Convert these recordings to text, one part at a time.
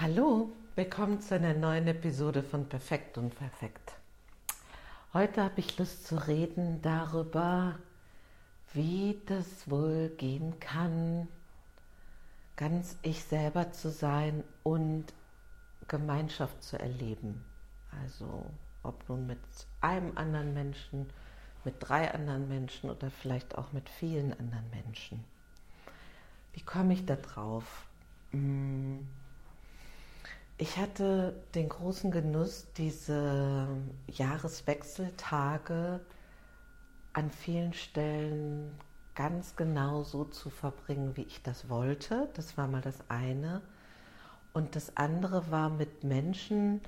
Hallo, willkommen zu einer neuen Episode von Perfekt und Perfekt. Heute habe ich Lust zu reden darüber, wie das wohl gehen kann, ganz ich selber zu sein und Gemeinschaft zu erleben. Also ob nun mit einem anderen Menschen, mit drei anderen Menschen oder vielleicht auch mit vielen anderen Menschen. Wie komme ich da drauf? Hm ich hatte den großen Genuss, diese Jahreswechseltage an vielen Stellen ganz genau so zu verbringen, wie ich das wollte. Das war mal das eine. Und das andere war mit Menschen,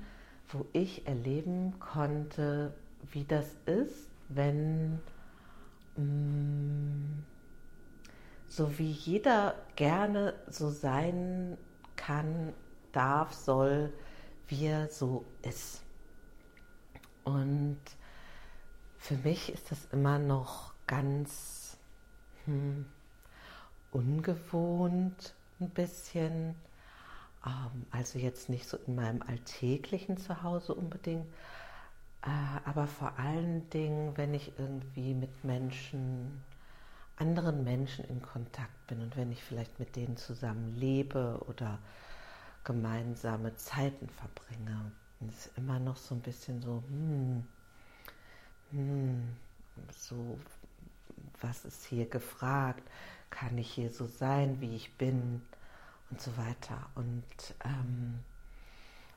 wo ich erleben konnte, wie das ist, wenn mh, mm, so wie jeder gerne so sein kann, darf, soll, wie er so ist. Und für mich ist das immer noch ganz hm, ungewohnt ein bisschen. Ähm, also jetzt nicht so in meinem alltäglichen Zuhause unbedingt, äh, aber vor allen Dingen, wenn ich irgendwie mit Menschen, anderen Menschen in Kontakt bin und wenn ich vielleicht mit denen zusammen lebe oder gemeinsame Zeiten verbringe. Und es ist immer noch so ein bisschen so, hm, hm, so, was ist hier gefragt? Kann ich hier so sein, wie ich bin? Und so weiter. Und ähm,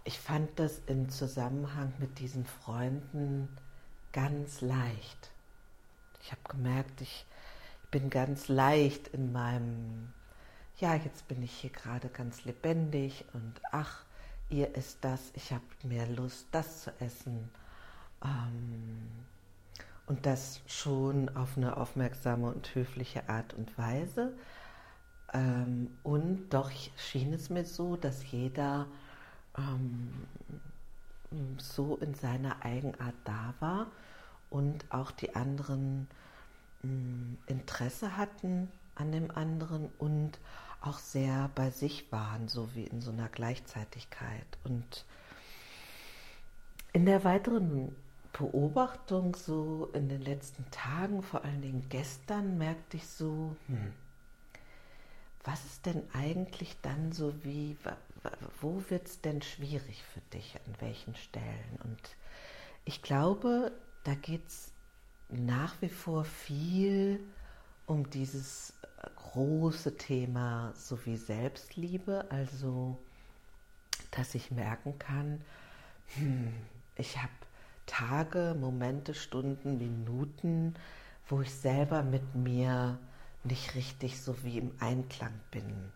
ich fand das im Zusammenhang mit diesen Freunden ganz leicht. Ich habe gemerkt, ich bin ganz leicht in meinem ja, jetzt bin ich hier gerade ganz lebendig und ach, ihr isst das, ich habe mehr Lust, das zu essen. Ähm, und das schon auf eine aufmerksame und höfliche Art und Weise. Ähm, und doch schien es mir so, dass jeder ähm, so in seiner Eigenart da war und auch die anderen ähm, Interesse hatten an dem anderen und auch sehr bei sich waren, so wie in so einer Gleichzeitigkeit. Und in der weiteren Beobachtung, so in den letzten Tagen, vor allen Dingen gestern, merkte ich so, hm, was ist denn eigentlich dann so wie, wo wird es denn schwierig für dich, an welchen Stellen? Und ich glaube, da geht es nach wie vor viel um dieses große Thema sowie Selbstliebe, also dass ich merken kann, hm, ich habe Tage, Momente, Stunden, Minuten, wo ich selber mit mir nicht richtig so wie im Einklang bin.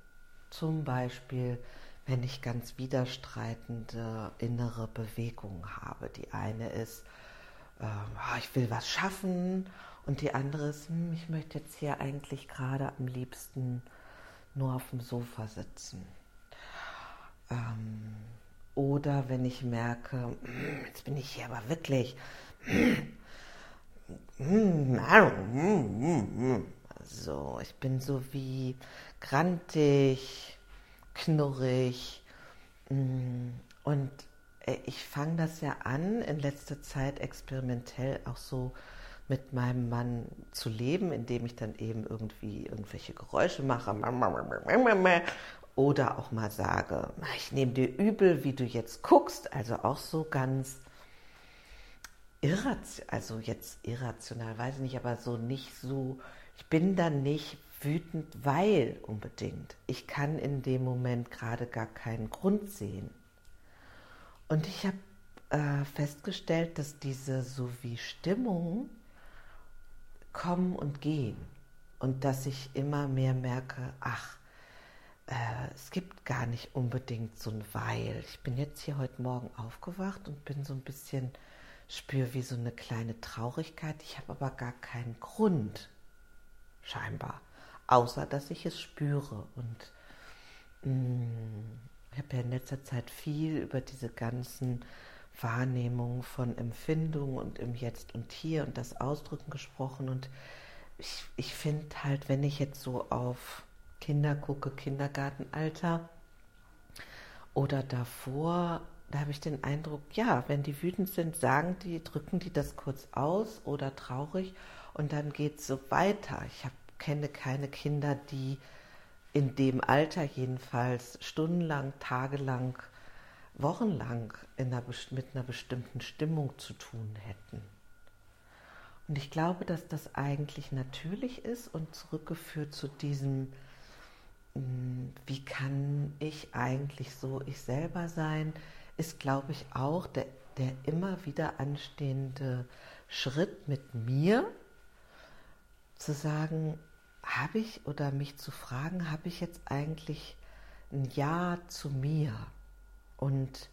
Zum Beispiel, wenn ich ganz widerstreitende innere Bewegungen habe. Die eine ist, äh, ich will was schaffen und die andere ist, hm, ich möchte jetzt hier eigentlich gerade am liebsten nur auf dem Sofa sitzen. Ähm, oder wenn ich merke, hm, jetzt bin ich hier aber wirklich. So, ich bin so wie grantig, knurrig. Hm, und äh, ich fange das ja an, in letzter Zeit experimentell auch so mit meinem Mann zu leben, indem ich dann eben irgendwie irgendwelche Geräusche mache oder auch mal sage, ich nehme dir übel, wie du jetzt guckst, also auch so ganz irrational, also jetzt irrational, weiß ich nicht, aber so nicht so, ich bin dann nicht wütend, weil unbedingt. Ich kann in dem Moment gerade gar keinen Grund sehen. Und ich habe äh, festgestellt, dass diese so wie Stimmung kommen und gehen und dass ich immer mehr merke, ach, äh, es gibt gar nicht unbedingt so ein Weil. Ich bin jetzt hier heute Morgen aufgewacht und bin so ein bisschen, spüre wie so eine kleine Traurigkeit. Ich habe aber gar keinen Grund, scheinbar, außer dass ich es spüre. Und mh, mm, ich habe ja in letzter Zeit viel über diese ganzen Wahrnehmung von Empfindung und im Jetzt und Hier und das Ausdrücken gesprochen. Und ich, ich finde halt, wenn ich jetzt so auf Kinder gucke, Kindergartenalter, Oder davor, da habe ich den Eindruck, ja, wenn die wütend sind, sagen die, drücken die das kurz aus oder traurig und dann geht es so weiter. Ich hab, kenne keine Kinder, die in dem Alter jedenfalls stundenlang, tagelang, wochenlang einer, mit einer bestimmten Stimmung zu tun hätten. Und ich glaube, dass das eigentlich natürlich ist und zurückgeführt zu diesem, hm, wie kann ich eigentlich so ich selber sein, ist, glaube ich, auch der, der immer wieder anstehende Schritt mit mir, zu sagen, habe ich oder mich zu fragen, habe ich jetzt eigentlich ein Ja zu mir und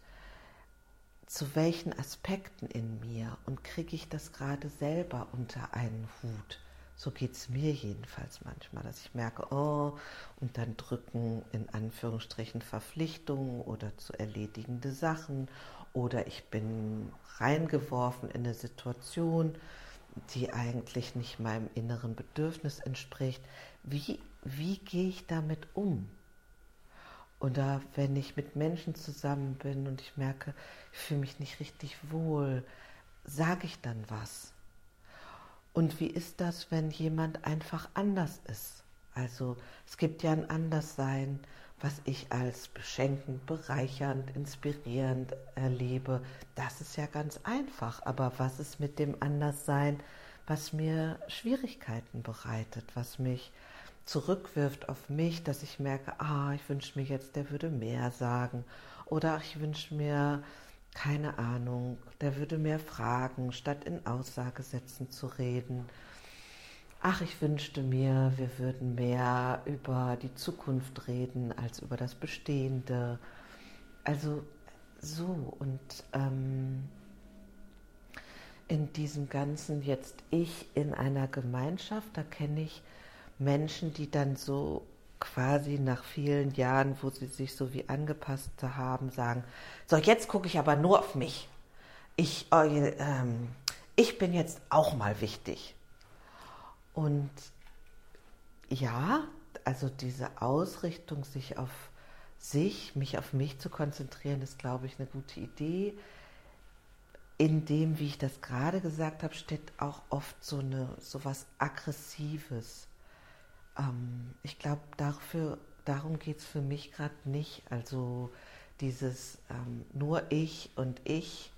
zu welchen Aspekten in mir und kriege ich das gerade selber unter einen Hut. So geht es mir jedenfalls manchmal, dass ich merke, oh, und dann drücken in Anführungsstrichen Verpflichtungen oder zu erledigende Sachen oder ich bin reingeworfen in eine Situation, die eigentlich nicht meinem inneren Bedürfnis entspricht. Wie, wie gehe ich damit um? Oder wenn ich mit Menschen zusammen bin und ich merke, ich fühle mich nicht richtig wohl, sage ich dann was? Und wie ist das, wenn jemand einfach anders ist? Also es gibt ja ein Anderssein, was ich als beschenkend, bereichernd, inspirierend erlebe. Das ist ja ganz einfach. Aber was ist mit dem Anderssein, was mir Schwierigkeiten bereitet, was mich zurückwirft auf mich, dass ich merke, ah, ich wünsche mir jetzt, der würde mehr sagen. Oder ich wünsche mir, keine Ahnung, der würde mehr fragen, statt in Aussagesätzen zu reden. Ach, ich wünschte mir, wir würden mehr über die Zukunft reden als über das Bestehende. Also so und ähm, in diesem ganzen jetzt ich in einer Gemeinschaft, da kenne ich Menschen, die dann so quasi nach vielen Jahren, wo sie sich so wie angepasst haben, sagen, so jetzt gucke ich aber nur auf mich. Ich, äh, ich bin jetzt auch mal wichtig. Und ja, also diese Ausrichtung, sich auf sich, mich auf mich zu konzentrieren, ist, glaube ich, eine gute Idee. In dem, wie ich das gerade gesagt habe, steht auch oft so eine so was Aggressives ähm, ich glaube, darum geht es für mich gerade nicht. Also dieses ähm, nur ich und ich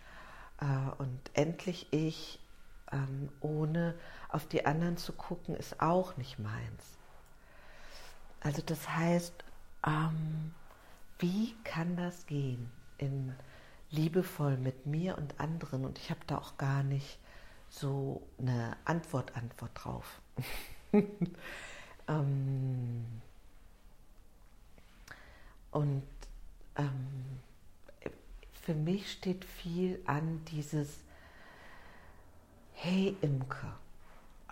äh, und endlich ich, ähm, ohne auf die anderen zu gucken, ist auch nicht meins. Also das heißt, ähm, wie kann das gehen in liebevoll mit mir und anderen? Und ich habe da auch gar nicht so eine Antwort, Antwort drauf. Ähm, und ähm, für mich steht viel an dieses, hey Imke,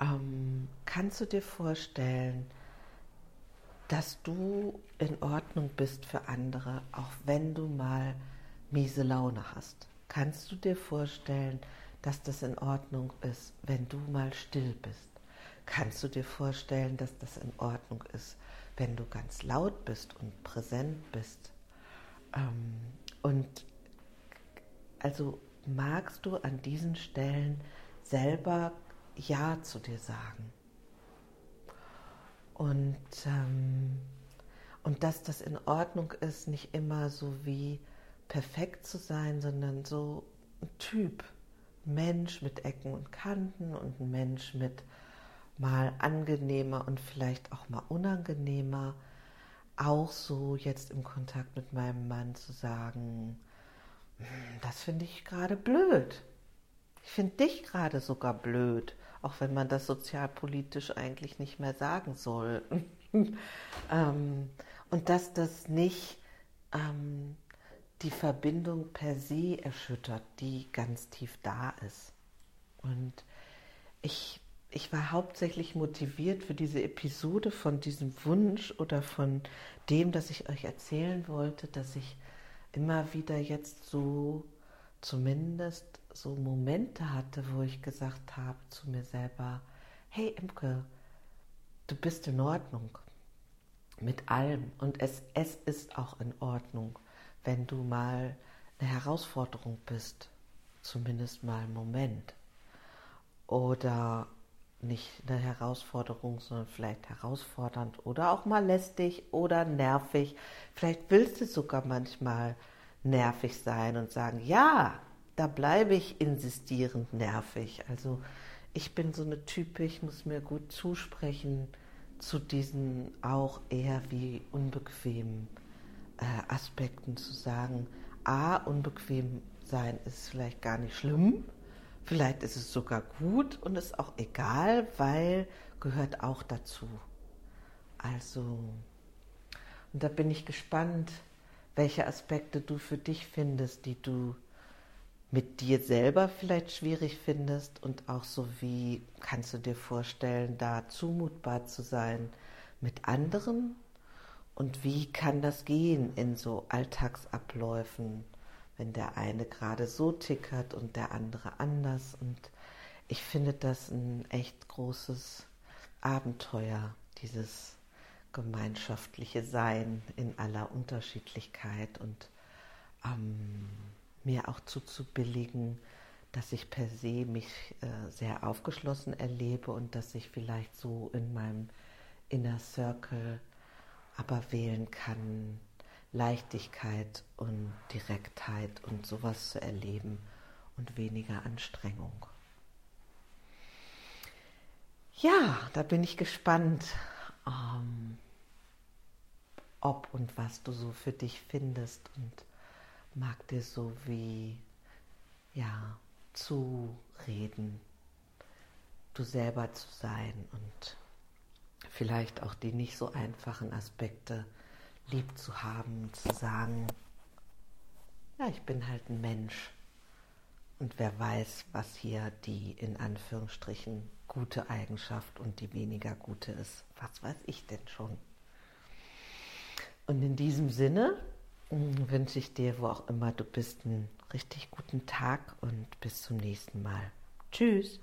ähm, kannst du dir vorstellen, dass du in Ordnung bist für andere, auch wenn du mal miese Laune hast? Kannst du dir vorstellen, dass das in Ordnung ist, wenn du mal still bist? Kannst du dir vorstellen, dass das in Ordnung ist, wenn du ganz laut bist und präsent bist? Ähm, und also magst du an diesen Stellen selber Ja zu dir sagen? Und, ähm, und dass das in Ordnung ist, nicht immer so wie perfekt zu sein, sondern so ein Typ, Mensch mit Ecken und Kanten und ein Mensch mit mal angenehmer und vielleicht auch mal unangenehmer, auch so jetzt im Kontakt mit meinem Mann zu sagen, hm, das finde ich gerade blöd. Ich finde dich gerade sogar blöd, auch wenn man das sozialpolitisch eigentlich nicht mehr sagen soll. ähm, und dass das nicht ähm, die Verbindung per se erschüttert, die ganz tief da ist. Und ich ich war hauptsächlich motiviert für diese Episode von diesem Wunsch oder von dem, dass ich euch erzählen wollte, dass ich immer wieder jetzt so zumindest so Momente hatte, wo ich gesagt habe zu mir selber, hey Imke, du bist in Ordnung mit allem und es, es ist auch in Ordnung, wenn du mal eine Herausforderung bist, zumindest mal einen Moment. Oder nicht eine Herausforderung, sondern vielleicht herausfordernd oder auch mal lästig oder nervig. Vielleicht willst du sogar manchmal nervig sein und sagen, ja, da bleibe ich insistierend nervig. Also ich bin so eine Type, ich muss mir gut zusprechen zu diesen auch eher wie unbequemen äh, Aspekten zu sagen, a, unbequem sein ist vielleicht gar nicht schlimm, vielleicht ist es sogar gut und ist auch egal, weil gehört auch dazu. Also, und da bin ich gespannt, welche Aspekte du für dich findest, die du mit dir selber vielleicht schwierig findest und auch so wie kannst du dir vorstellen, da zumutbar zu sein mit anderen und wie kann das gehen in so Alltagsabläufen, wenn der eine gerade so tickert und der andere anders. Und ich finde das ein echt großes Abenteuer, dieses gemeinschaftliche Sein in aller Unterschiedlichkeit und ähm, mir auch zuzubilligen, dass ich per se mich äh, sehr aufgeschlossen erlebe und dass ich vielleicht so in meinem Inner Circle aber wählen kann, Leichtigkeit und Direktheit und sowas zu erleben und weniger Anstrengung. Ja, da bin ich gespannt, ähm, ob und was du so für dich findest und mag dir so wie ja zureden, du selber zu sein und vielleicht auch die nicht so einfachen Aspekte lieb zu haben, zu sagen, ja, ich bin halt ein Mensch und wer weiß, was hier die in Anführungsstrichen gute Eigenschaft und die weniger gute ist. Was weiß ich denn schon? Und in diesem Sinne mm, wünsche ich dir, wo auch immer du bist, einen richtig guten Tag und bis zum nächsten Mal. Tschüss.